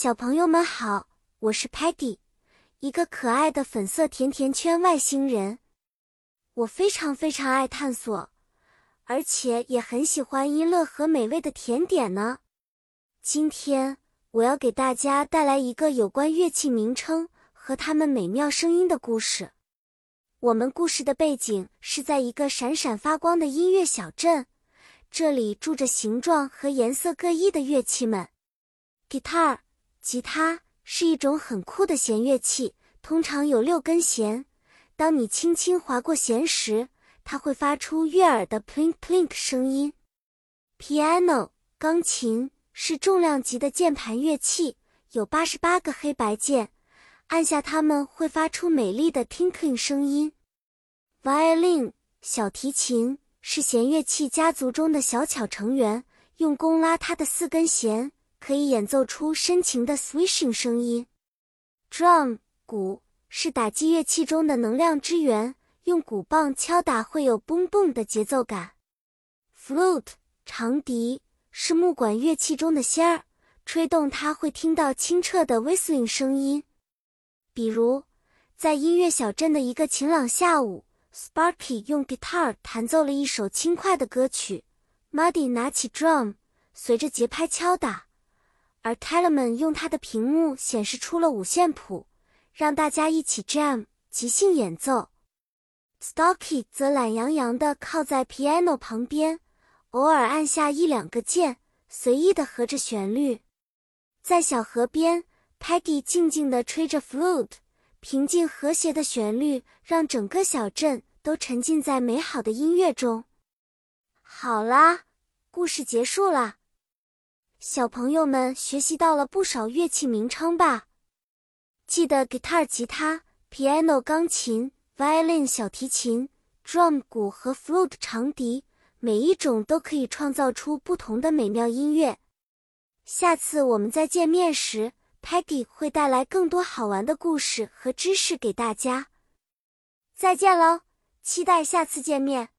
小朋友们好，我是 Patty，一个可爱的粉色甜甜圈外星人。我非常非常爱探索，而且也很喜欢音乐和美味的甜点呢。今天我要给大家带来一个有关乐器名称和它们美妙声音的故事。我们故事的背景是在一个闪闪发光的音乐小镇，这里住着形状和颜色各异的乐器们，guitar。吉他是一种很酷的弦乐器，通常有六根弦。当你轻轻划过弦时，它会发出悦耳的 plink plink 声音。Piano 钢琴是重量级的键盘乐器，有八十八个黑白键，按下它们会发出美丽的 tinkling 声音。Violin 小提琴是弦乐器家族中的小巧成员，用弓拉它的四根弦。可以演奏出深情的 swishing 声音。Drum 鼓是打击乐器中的能量之源，用鼓棒敲打会有 boom boom 的节奏感。Flute 长笛是木管乐器中的仙儿，吹动它会听到清澈的 whistling 声音。比如，在音乐小镇的一个晴朗下午，Sparky 用 guitar 弹奏了一首轻快的歌曲，Muddy 拿起 drum，随着节拍敲打。而 Telemann 用他的屏幕显示出了五线谱，让大家一起 jam 即兴演奏。Stocky 则懒洋洋地靠在 piano 旁边，偶尔按下一两个键，随意地合着旋律。在小河边，Peggy 静静地吹着 flute，平静和谐的旋律让整个小镇都沉浸在美好的音乐中。好啦，故事结束了。小朋友们学习到了不少乐器名称吧？记得 guitar 吉他、piano 钢琴、violin 小提琴、drum 鼓和 flute 长笛，每一种都可以创造出不同的美妙音乐。下次我们再见面时，Peggy 会带来更多好玩的故事和知识给大家。再见喽，期待下次见面。